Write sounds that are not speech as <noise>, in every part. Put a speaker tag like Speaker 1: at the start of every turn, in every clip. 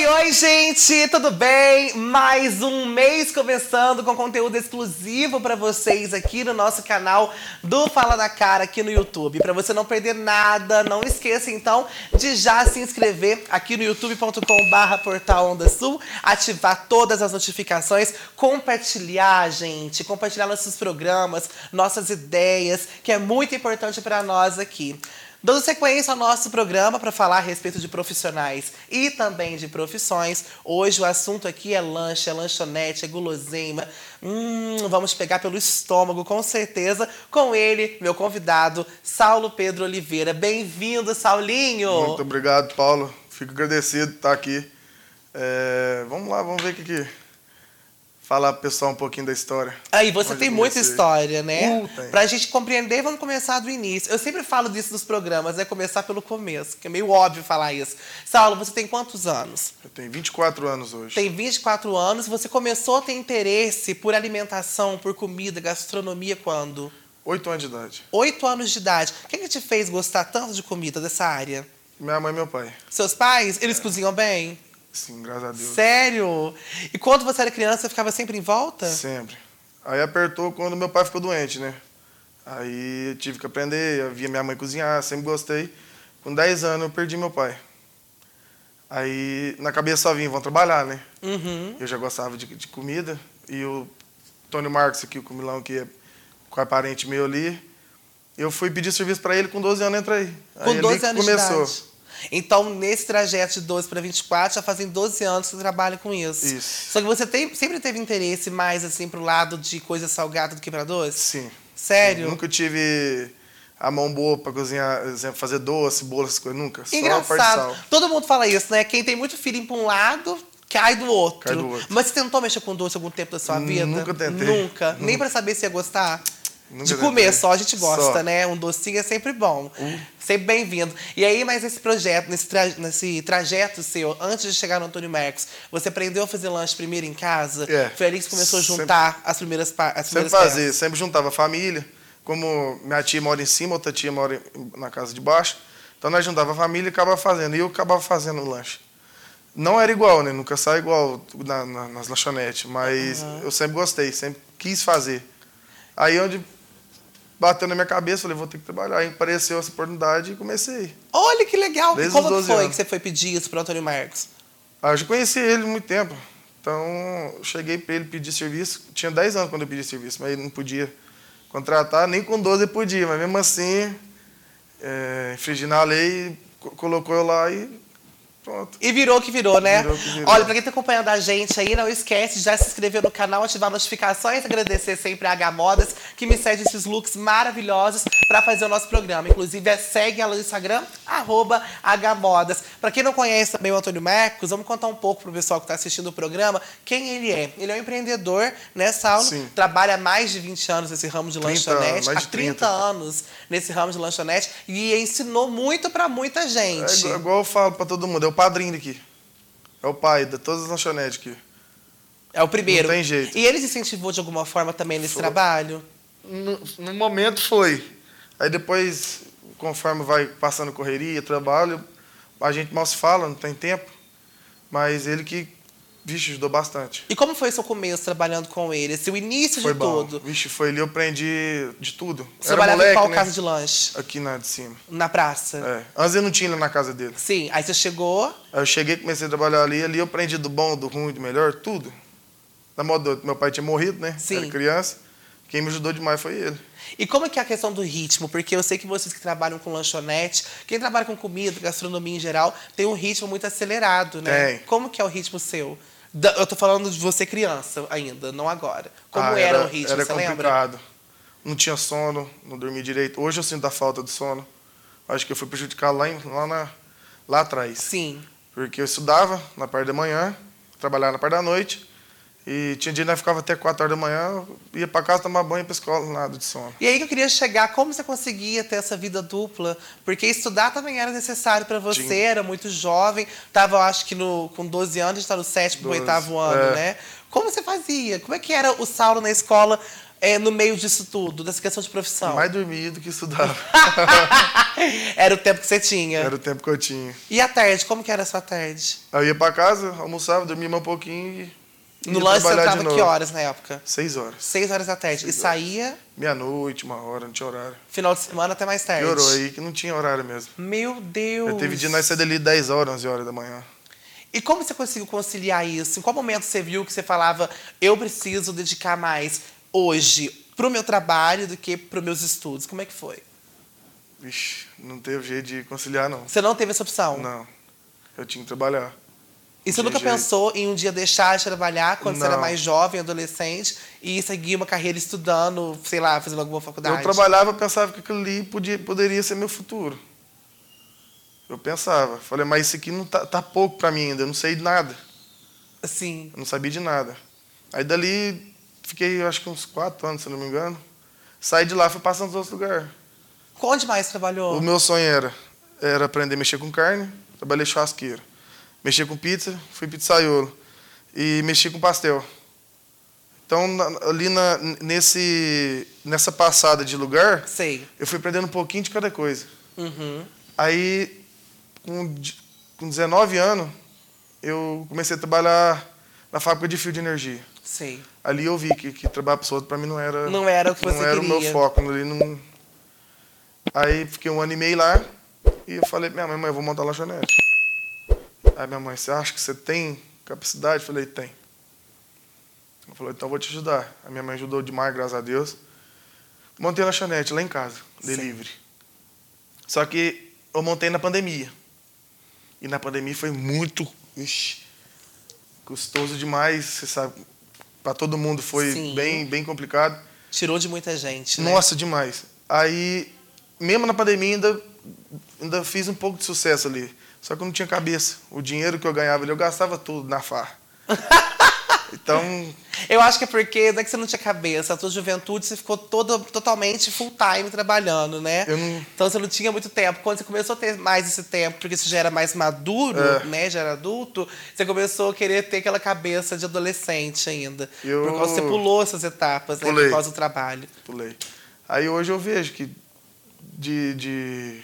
Speaker 1: Oi, oi, gente, tudo bem? Mais um mês começando com conteúdo exclusivo para vocês aqui no nosso canal do Fala da Cara aqui no YouTube. Para você não perder nada, não esqueça então de já se inscrever aqui no youtube.com/portal Onda Sul, ativar todas as notificações, compartilhar, gente, compartilhar nossos programas, nossas ideias, que é muito importante para nós aqui. Dando sequência ao nosso programa para falar a respeito de profissionais e também de profissões. Hoje o assunto aqui é lanche, é lanchonete, é guloseima. Hum, vamos pegar pelo estômago, com certeza, com ele, meu convidado, Saulo Pedro Oliveira. Bem-vindo, Saulinho!
Speaker 2: Muito obrigado, Paulo. Fico agradecido de estar aqui. É, vamos lá, vamos ver o que falar pro pessoal um pouquinho da história.
Speaker 1: Aí, você tem muita história, né?
Speaker 2: Uh, tem.
Speaker 1: Pra gente compreender, vamos começar do início. Eu sempre falo disso nos programas, é começar pelo começo, que é meio óbvio falar isso. Saulo, você tem quantos anos?
Speaker 2: Eu tenho 24 anos hoje.
Speaker 1: Tem 24 anos, você começou a ter interesse por alimentação, por comida, gastronomia quando?
Speaker 2: 8 anos de idade.
Speaker 1: 8 anos de idade. O que, que te fez gostar tanto de comida dessa área?
Speaker 2: Minha mãe e meu pai.
Speaker 1: Seus pais, eles cozinham bem?
Speaker 2: Sim, graças a Deus.
Speaker 1: Sério? E quando você era criança, você ficava sempre em volta?
Speaker 2: Sempre. Aí apertou quando meu pai ficou doente, né? Aí eu tive que aprender, eu via minha mãe cozinhar, sempre gostei. Com 10 anos eu perdi meu pai. Aí na cabeça só vinha, vão trabalhar, né?
Speaker 1: Uhum.
Speaker 2: Eu já gostava de, de comida. E o Tony Marcos aqui, o comilão, que é quase parente meu ali, eu fui pedir serviço para ele com 12 anos, entrei.
Speaker 1: Com
Speaker 2: Aí ali
Speaker 1: 12
Speaker 2: que
Speaker 1: anos
Speaker 2: começou.
Speaker 1: Então, nesse trajeto de 12 para 24, já fazem 12 anos que você trabalha com isso.
Speaker 2: Isso.
Speaker 1: Só que você tem- sempre teve interesse mais assim pro lado de coisa salgada do que para doce?
Speaker 2: Sim.
Speaker 1: Sério?
Speaker 2: Sim, Nunca tive a mão boa para cozinhar, exemplo, fazer doce, bolo, essas coisas, nunca.
Speaker 1: Engraçado. Todo mundo fala isso, né? Quem tem muito feeling pra um lado, cai do outro.
Speaker 2: Cai do outro.
Speaker 1: Mas você tentou mexer com doce algum tempo da sua vida?
Speaker 2: Nunca tentei.
Speaker 1: Nunca. Nem pra saber se ia gostar?
Speaker 2: Nunca
Speaker 1: de
Speaker 2: tentei.
Speaker 1: comer só a gente gosta,
Speaker 2: Só.
Speaker 1: né? Um docinho é sempre bom. Sempre bem-vindo. E aí, mas esse projeto, nesse, tra- nesse trajeto seu, antes de chegar no Antônio Marcos, você aprendeu a fazer lanche primeiro em casa?
Speaker 2: É.
Speaker 1: Foi ali que você começou a
Speaker 2: Sempre-
Speaker 1: juntar as primeiras as
Speaker 2: Sempre
Speaker 1: primeiras
Speaker 2: fazia,
Speaker 1: peças?
Speaker 2: sempre juntava a família. Como minha tia mora em cima, outra tia mora na casa de baixo. Então nós juntava a família e acabava fazendo. E eu acabava fazendo o lanche. Não era igual, né? Nunca sai igual na- na- nas lanchonetes. Mas eu sempre gostei, sempre quis fazer. Aí onde bateu na minha cabeça, falei, vou ter que trabalhar. Aí apareceu essa oportunidade e comecei.
Speaker 1: Olha que legal!
Speaker 2: Desde
Speaker 1: Como
Speaker 2: os
Speaker 1: que
Speaker 2: 12
Speaker 1: foi
Speaker 2: anos.
Speaker 1: que você foi pedir isso pro Antônio Marcos?
Speaker 2: Ah, eu já conheci ele há muito tempo. Então, eu cheguei para ele pedir serviço. Tinha 10 anos quando eu pedi serviço, mas ele não podia contratar, nem com 12 ele podia. Mas mesmo assim, é, infringindo a lei, co- colocou eu lá e pronto.
Speaker 1: E virou que virou, né?
Speaker 2: Virou que virou.
Speaker 1: Olha, pra quem tá acompanhando a gente aí, não esquece de já se inscrever no canal, ativar notificações, agradecer sempre a H Modas, que me cede esses looks maravilhosos pra fazer o nosso programa. Inclusive, é, segue ela no Instagram, arroba H Modas. Pra quem não conhece também o Antônio Marcos, vamos contar um pouco pro pessoal que tá assistindo o programa quem ele é. Ele é um empreendedor, né, Saulo?
Speaker 2: Sim.
Speaker 1: Trabalha há mais de 20 anos nesse ramo de
Speaker 2: 30
Speaker 1: lanchonete. há
Speaker 2: de
Speaker 1: 30
Speaker 2: 30.
Speaker 1: anos nesse ramo de lanchonete e ensinou muito pra muita
Speaker 2: É
Speaker 1: gente.
Speaker 2: igual, igual eu falo para todo mundo, é o padrinho daqui. É o pai de todas as lanchonetes aqui.
Speaker 1: É o primeiro.
Speaker 2: Não tem jeito.
Speaker 1: E ele se incentivou de alguma forma também nesse
Speaker 2: Foi.
Speaker 1: trabalho?
Speaker 2: No, no momento foi. Aí depois, conforme vai passando correria, trabalho, a gente mal se fala, não tem tempo. Mas ele que, vixe, ajudou bastante.
Speaker 1: E como foi seu começo trabalhando com ele? Esse, o início
Speaker 2: Foi
Speaker 1: de
Speaker 2: bom.
Speaker 1: tudo?
Speaker 2: Vixe, foi ali, eu aprendi de tudo.
Speaker 1: Você
Speaker 2: Era
Speaker 1: trabalhava
Speaker 2: moleque,
Speaker 1: em qual
Speaker 2: né?
Speaker 1: casa de lanche?
Speaker 2: Aqui na de cima.
Speaker 1: Na praça?
Speaker 2: É. Antes eu não tinha na casa dele.
Speaker 1: Sim. Aí você chegou.
Speaker 2: Aí eu cheguei, comecei a trabalhar ali, ali eu aprendi do bom, do ruim, do melhor, tudo. Da modo, meu pai tinha morrido, né?
Speaker 1: Sim.
Speaker 2: Era criança. Quem me ajudou demais foi ele.
Speaker 1: E como é que é a questão do ritmo? Porque eu sei que vocês que trabalham com lanchonete, quem trabalha com comida, gastronomia em geral, tem um ritmo muito acelerado, né?
Speaker 2: Tem.
Speaker 1: Como que é o ritmo seu? Da- Eu tô falando de você criança ainda, não agora. Como
Speaker 2: Ah,
Speaker 1: era, o ritmo,
Speaker 2: Era
Speaker 1: você lembra?
Speaker 2: complicado. Não tinha sono, não dormia direito. Hoje eu sinto a falta de sono. Acho que eu fui prejudicado lá, em- lá, na, lá atrás.
Speaker 1: Sim.
Speaker 2: Porque eu estudava na parte da manhã, trabalhava na parte da noite. E tinha dia que nós ficava até 4 horas da manhã, ia para casa tomar banho para escola, nada de sono.
Speaker 1: E aí que eu queria chegar, como você conseguia ter essa vida dupla? Porque estudar também era necessário para você,
Speaker 2: Tinha.
Speaker 1: era muito jovem, estava, acho que no, com 12 anos, está no sétimo,
Speaker 2: 12,
Speaker 1: oitavo ano,
Speaker 2: é.
Speaker 1: né? Como você fazia? Como é que era o Saulo na escola é, no meio disso tudo, dessa questão de profissão?
Speaker 2: Mais dormia do que estudava. <laughs>
Speaker 1: era o tempo que você tinha.
Speaker 2: Era o tempo que eu tinha.
Speaker 1: E a tarde, como que era a sua tarde?
Speaker 2: Eu ia pra casa, almoçava, dormia um pouquinho e.
Speaker 1: No
Speaker 2: ia
Speaker 1: lanche você
Speaker 2: de
Speaker 1: entrava que horas na época?
Speaker 2: Seis horas.
Speaker 1: Seis horas da tarde. E saía
Speaker 2: Meia-noite, uma hora, não tinha horário.
Speaker 1: final de semana até mais tarde.
Speaker 2: Piorou aí que não tinha horário mesmo.
Speaker 1: Meu Deus.
Speaker 2: Eu teve dia nós sair dali 10 horas, 11 horas da manhã.
Speaker 1: E como você conseguiu conciliar isso? Em qual momento você viu que você falava, eu preciso dedicar mais hoje pro meu trabalho do que pros meus estudos? Como é que foi?
Speaker 2: Vixe, não teve jeito de conciliar, não.
Speaker 1: Você não teve essa opção?
Speaker 2: Não. Eu tinha que trabalhar.
Speaker 1: E você
Speaker 2: De
Speaker 1: nunca
Speaker 2: jeito.
Speaker 1: pensou em um dia deixar de trabalhar quando você era
Speaker 2: Não.
Speaker 1: mais jovem, adolescente, e seguir uma carreira estudando, sei lá, fazendo alguma faculdade?
Speaker 2: Eu trabalhava, pensava que aquilo ali podia, poderia ser meu futuro. Eu pensava. Falei, mas isso aqui não tá, tá pouco pra mim ainda, eu não sei de nada.
Speaker 1: Sim.
Speaker 2: Eu não sabia de nada. Aí dali, fiquei acho que uns quatro anos, se não me engano. Saí de lá, fui passando nos outros lugares.
Speaker 1: Onde mais você trabalhou?
Speaker 2: O meu sonho era, era aprender a mexer com carne, trabalhei churrasqueiro. Mexer com pizza, fui pizzaiolo. E mexi com pastel. Então, ali na, nesse, nessa passada de lugar,
Speaker 1: Sei.
Speaker 2: eu fui aprendendo um pouquinho de cada coisa.
Speaker 1: Uhum.
Speaker 2: Aí, com, com 19 anos, eu comecei a trabalhar na fábrica de fio de energia.
Speaker 1: Sei.
Speaker 2: Ali eu vi que, que trabalhar para outros para mim não era
Speaker 1: Não era o que
Speaker 2: não
Speaker 1: você
Speaker 2: era o
Speaker 1: queria.
Speaker 2: meu foco ali não aí fiquei um ano e meio lá e eu falei minha mãe mãe eu vou montar lanchonete aí minha mãe você acha que você tem capacidade? Eu falei tem ela falou então eu vou te ajudar. A minha mãe ajudou demais graças a Deus. Montei a lanchonete lá em casa delivery. Só que eu montei na pandemia. E na pandemia foi muito ixi, custoso demais você sabe para todo mundo foi
Speaker 1: Sim.
Speaker 2: bem bem complicado.
Speaker 1: Tirou de muita gente, né?
Speaker 2: nossa, demais. Aí, mesmo na pandemia, ainda, ainda fiz um pouco de sucesso ali. Só que eu não tinha cabeça. O dinheiro que eu ganhava ali, eu gastava tudo na farra. <laughs> então,
Speaker 1: Eu acho que é porque não é que você não tinha cabeça. A tua juventude você ficou toda, totalmente full time trabalhando, né?
Speaker 2: Não-
Speaker 1: Então você não tinha muito tempo. Quando você começou a ter mais esse tempo, porque você já era mais maduro,
Speaker 2: É.
Speaker 1: né? Já era adulto, você começou a querer ter aquela cabeça de adolescente ainda.
Speaker 2: Eu-
Speaker 1: Por causa você pulou essas etapas, né? Por causa do trabalho.
Speaker 2: pulei. Aí hoje eu vejo que de, de,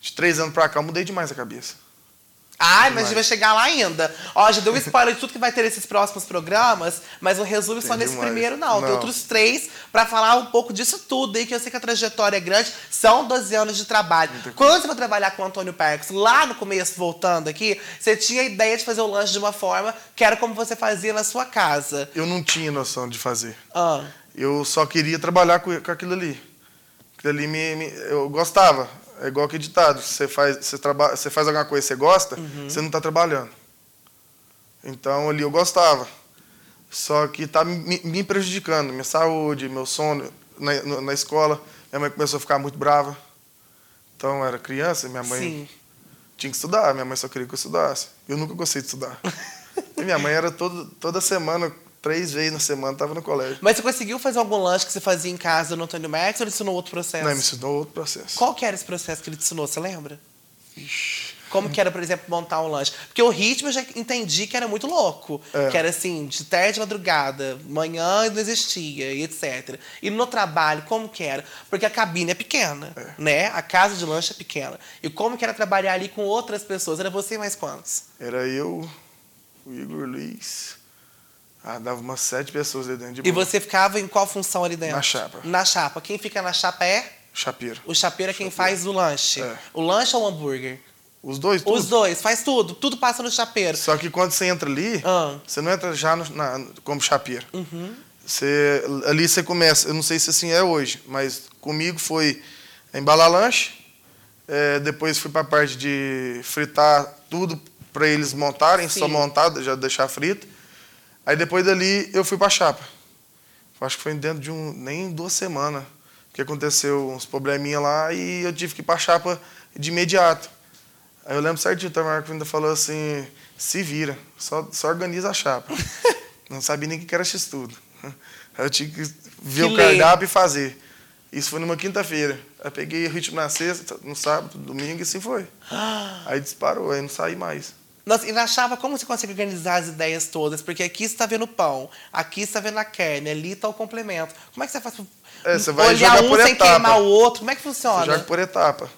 Speaker 2: de três anos pra cá eu mudei demais a cabeça.
Speaker 1: Ai, mas a gente vai chegar lá ainda. Ó, já deu um spoiler de tudo que vai ter nesses próximos programas, mas não resume só
Speaker 2: Tem
Speaker 1: nesse
Speaker 2: demais.
Speaker 1: primeiro, não. Tem
Speaker 2: Não.
Speaker 1: outros três pra falar um pouco disso tudo aí, que eu sei que a trajetória é grande. São 12 anos de trabalho. Quando você foi trabalhar com o Antônio Perks, lá no começo, voltando aqui, você tinha a ideia de fazer o lanche de uma forma que era como você fazia na sua casa.
Speaker 2: Eu não tinha noção de fazer.
Speaker 1: Ah,
Speaker 2: Eu só queria trabalhar com, com aquilo ali. Aquilo ali me, me- eu gostava. É igual que ditado. Você faz, você traba, você faz alguma coisa que você gosta, você não está trabalhando. Então ali eu gostava. Só que tá me, me prejudicando. Minha saúde, meu sono. Na, na escola, minha mãe começou a ficar muito brava. Então eu era criança, minha mãe
Speaker 1: sim.
Speaker 2: tinha que estudar. Minha mãe só queria que eu estudasse. Eu nunca gostei de estudar. <laughs> e minha mãe era todo, toda semana, três vezes na semana, estava no colégio.
Speaker 1: Mas você conseguiu fazer algum lanche que você fazia em casa no Antônio Max ou ele ensinou outro processo?
Speaker 2: Não, me ensinou outro processo.
Speaker 1: Qual que era esse processo que ele te ensinou, você lembra?
Speaker 2: Ixi.
Speaker 1: Como que era, por exemplo, montar um lanche? Porque o ritmo eu já entendi que era muito louco.
Speaker 2: É.
Speaker 1: Que era assim, de tarde, madrugada, manhã não existia, e etc. E no trabalho, como que era? Porque a cabine é pequena, né? A casa de lanche é pequena. E como que era trabalhar ali com outras pessoas? Era você e mais quantos?
Speaker 2: Era eu, o Igor Luiz. Ah, dava umas sete pessoas ali dentro de
Speaker 1: E
Speaker 2: boa.
Speaker 1: você ficava em qual função ali dentro?
Speaker 2: Na chapa.
Speaker 1: Na chapa. Quem fica na chapa é?
Speaker 2: Chapeiro.
Speaker 1: O chapeiro é quem faz o lanche.
Speaker 2: É.
Speaker 1: O lanche ou o hambúrguer?
Speaker 2: Os dois, tudo.
Speaker 1: Os dois, faz tudo. Tudo passa no chapeiro.
Speaker 2: Só que quando você entra ali,
Speaker 1: Ah.
Speaker 2: você não entra já no- na- como chapeiro.
Speaker 1: Uhum.
Speaker 2: Você, ali você começa, eu não sei se assim é hoje, mas comigo foi embalar lanche, é, depois fui para a parte de fritar tudo para eles montarem, só
Speaker 1: Sim.
Speaker 2: montado, já deixar frito. Aí depois dali eu fui para a chapa. Acho que foi dentro de um, nem duas semanas que aconteceu uns probleminha lá e eu tive que ir para a chapa de imediato. Aí eu lembro certinho, o Tamarco ainda falou assim, se vira, só, só organiza a chapa. <laughs> Não sabia nem o que era X-Tudo. Aí eu tinha que ver
Speaker 1: Que
Speaker 2: o cardápio e fazer. Isso foi numa quinta-feira. Aí peguei o ritmo na sexta, no sábado, domingo e assim foi. <gasps> Aí disparou, aí não saí mais.
Speaker 1: Nossa, e na chapa, como você consegue organizar as ideias todas? Porque aqui você tá vendo pão, aqui você tá vendo a carne, ali tá o complemento. Como é que você faz
Speaker 2: É, você vai
Speaker 1: olhar
Speaker 2: jogar
Speaker 1: um
Speaker 2: por
Speaker 1: sem
Speaker 2: etapa.
Speaker 1: queimar o outro? Como é que funciona?
Speaker 2: Você joga por etapa.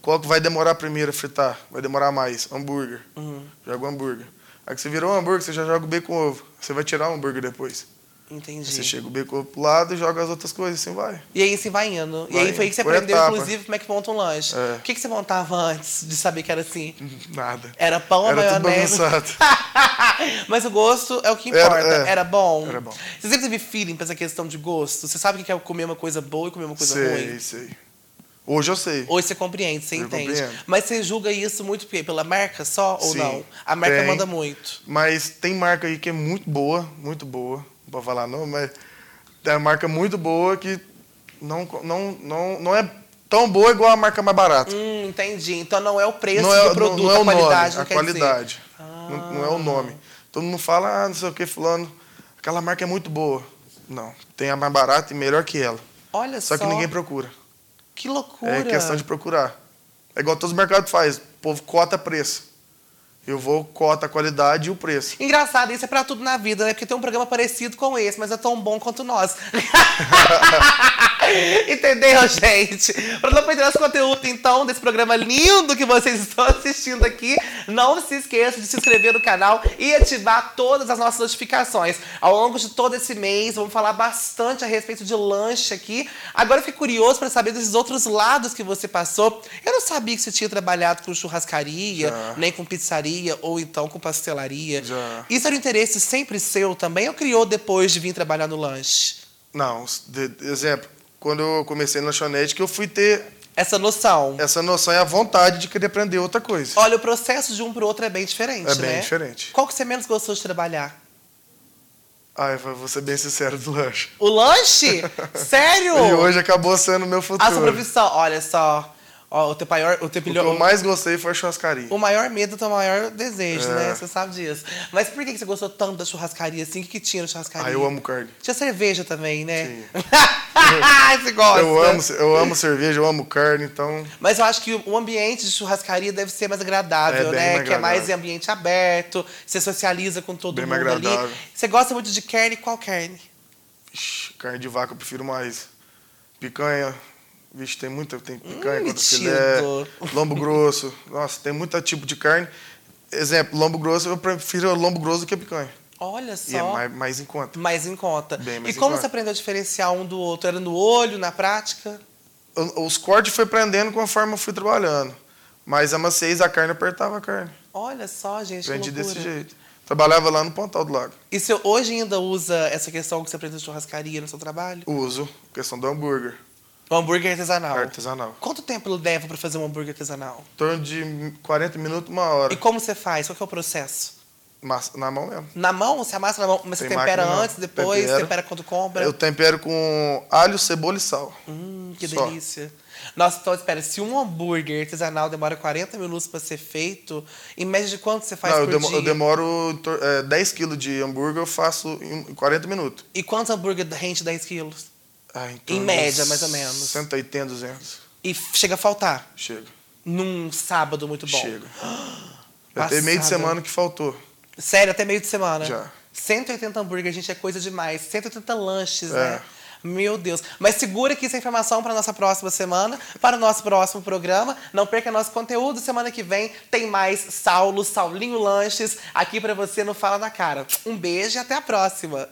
Speaker 2: Qual que vai demorar primeiro a fritar? Vai demorar mais. Hambúrguer.
Speaker 1: Uhum.
Speaker 2: Joga o hambúrguer. Aí que você virou o hambúrguer, você já joga o bacon ovo. Você vai tirar o hambúrguer depois.
Speaker 1: Entendi.
Speaker 2: você chega o bacon pro lado e joga as outras coisas, assim vai.
Speaker 1: E aí você vai indo. e
Speaker 2: Vai
Speaker 1: aí foi aí que você aprendeu,
Speaker 2: etapa.
Speaker 1: inclusive, como é que monta um lanche.
Speaker 2: É.
Speaker 1: O que, que você montava antes de saber que era assim?
Speaker 2: Nada.
Speaker 1: Era pão,
Speaker 2: Era tudo
Speaker 1: maionese. <laughs> Mas o gosto é o que
Speaker 2: Era-
Speaker 1: importa. Era,
Speaker 2: é.
Speaker 1: bom?
Speaker 2: Era bom.
Speaker 1: Você sempre teve feeling pra essa questão de gosto? Você sabe o que é comer uma coisa boa e comer uma coisa
Speaker 2: sei,
Speaker 1: ruim?
Speaker 2: sei. Hoje eu sei.
Speaker 1: Hoje você compreende, você
Speaker 2: Eu
Speaker 1: entende.
Speaker 2: compreendo.
Speaker 1: Mas você julga isso muito pela marca só ou
Speaker 2: Sim,
Speaker 1: não? A marca
Speaker 2: tem.
Speaker 1: manda muito.
Speaker 2: Mas tem marca aí que é muito boa, muito boa. Não vou falar não, mas tem uma marca muito boa que não, não, não, não é tão boa igual a marca mais barata.
Speaker 1: Hum, entendi. Então não é o preço
Speaker 2: não é,
Speaker 1: do produto,
Speaker 2: não, não é
Speaker 1: a
Speaker 2: o
Speaker 1: qualidade,
Speaker 2: nome,
Speaker 1: não
Speaker 2: a qualidade.
Speaker 1: dizer.
Speaker 2: Não, não é o nome. Todo mundo fala, ah, não sei o que, fulano, aquela marca é muito boa. Não, tem a mais barata e melhor que ela.
Speaker 1: Olha só.
Speaker 2: Só que ninguém procura.
Speaker 1: Que loucura.
Speaker 2: É questão de procurar. É igual todos os mercados fazem. O povo cota preço. Eu vou cota a qualidade e o preço.
Speaker 1: Engraçado, isso é pra tudo na vida, né? Porque tem um programa parecido com esse, mas é tão bom quanto nós. <laughs> <laughs> Entendeu, gente? Pra não perder esse conteúdo, então, desse programa lindo que vocês estão assistindo aqui, não se esqueça de se inscrever no canal e ativar todas as nossas notificações. Ao longo de todo esse mês, vamos falar bastante a respeito de lanche aqui. Agora eu fiquei curioso para saber desses outros lados que você passou. Eu não sabia que você tinha trabalhado com churrascaria,
Speaker 2: Já.
Speaker 1: nem com pizzaria, ou então com pastelaria.
Speaker 2: Já.
Speaker 1: Isso era um interesse sempre seu também ou criou depois de vir trabalhar no lanche?
Speaker 2: Não, de- exemplo, quando eu comecei na lanchonete, que eu fui ter
Speaker 1: Essa noção.
Speaker 2: essa noção e a vontade de querer aprender outra coisa.
Speaker 1: Olha, o processo de um pro outro é bem diferente,
Speaker 2: É
Speaker 1: né?
Speaker 2: bem diferente.
Speaker 1: Qual que você menos gostou de trabalhar?
Speaker 2: Ah, eu vou ser bem sincero do lanche.
Speaker 1: O lanche? <laughs> Sério?
Speaker 2: E hoje acabou sendo meu futuro.
Speaker 1: A sua profissão, olha só. Ó, o teu maior, o teu
Speaker 2: O que eu mais gostei foi a churrascaria.
Speaker 1: O maior medo é o maior desejo,
Speaker 2: É.
Speaker 1: né? Você sabe disso. Mas por que você gostou tanto da churrascaria assim? O que, que tinha na churrascaria?
Speaker 2: Ah, eu amo carne.
Speaker 1: Tinha cerveja também, né?
Speaker 2: Sim. <laughs>
Speaker 1: você gosta.
Speaker 2: Eu amo, eu amo cerveja, eu amo carne, então.
Speaker 1: Mas eu acho que o ambiente de churrascaria deve ser mais agradável,
Speaker 2: É
Speaker 1: né?
Speaker 2: mais
Speaker 1: que é mais ambiente aberto, você socializa com todo
Speaker 2: Bem
Speaker 1: mundo
Speaker 2: mais
Speaker 1: ali. Você gosta muito de carne? Qual carne?
Speaker 2: Ixi, carne de vaca eu prefiro mais. Picanha. Vixe, tem muita. Tem picanha,
Speaker 1: Hum,
Speaker 2: filé, lombo grosso. Nossa, tem muito tipo de carne. Exemplo, lombo grosso, eu prefiro lombo grosso do que picanha.
Speaker 1: Olha só.
Speaker 2: E é mais, mais em conta.
Speaker 1: mais em conta.
Speaker 2: Bem
Speaker 1: e
Speaker 2: mais em
Speaker 1: como
Speaker 2: conta.
Speaker 1: você aprendeu a diferenciar um do outro? Era no olho, na prática?
Speaker 2: Os cortes foi prendendo conforme eu fui trabalhando. Mas a maciez, a carne apertava a carne.
Speaker 1: Olha só, gente,
Speaker 2: Aprendi desse jeito. Trabalhava lá no Pontal do Lago.
Speaker 1: E você hoje ainda usa essa questão que você aprendeu de churrascaria no seu trabalho?
Speaker 2: Uso. Questão do hambúrguer.
Speaker 1: O hambúrguer artesanal.
Speaker 2: Artesanal.
Speaker 1: Quanto tempo leva pra fazer um hambúrguer artesanal?
Speaker 2: Em torno de 40 minutos, uma hora.
Speaker 1: E como você faz? Qual que é o processo?
Speaker 2: Massa, na mão mesmo.
Speaker 1: Na mão? Você amassa na mão? Mas você
Speaker 2: Tem
Speaker 1: tempera
Speaker 2: máquina, não.
Speaker 1: antes, depois?
Speaker 2: Tempero.
Speaker 1: Tempera quando compra?
Speaker 2: Eu tempero com alho, cebola e sal.
Speaker 1: Hum, que
Speaker 2: Só.
Speaker 1: delícia. Nossa, então espera, se um hambúrguer artesanal demora 40 minutos pra ser feito, em média de quanto você faz
Speaker 2: Não, eu,
Speaker 1: por
Speaker 2: demo-
Speaker 1: dia?
Speaker 2: eu demoro é, 10 quilos de hambúrguer, eu faço em 40 minutos.
Speaker 1: E quantos hambúrguer rende 10 quilos?
Speaker 2: Ah, em
Speaker 1: Em
Speaker 2: torno
Speaker 1: média, mais ou menos.
Speaker 2: 180, 200.
Speaker 1: E chega a faltar
Speaker 2: Chega.
Speaker 1: num sábado muito bom.
Speaker 2: Chega. <gasps> Teve meio de semana que faltou.
Speaker 1: Sério, até meio de semana?
Speaker 2: Já.
Speaker 1: 180 hambúrguer, gente, é coisa demais. 180 lanches,
Speaker 2: É.
Speaker 1: né? Meu Deus. Mas segura aqui essa informação para nossa próxima semana, para o nosso próximo programa. Não perca nosso conteúdo. Semana que vem tem mais Saulo, Saulinho Lanches, aqui para você no Fala na Cara. Um beijo e até a próxima.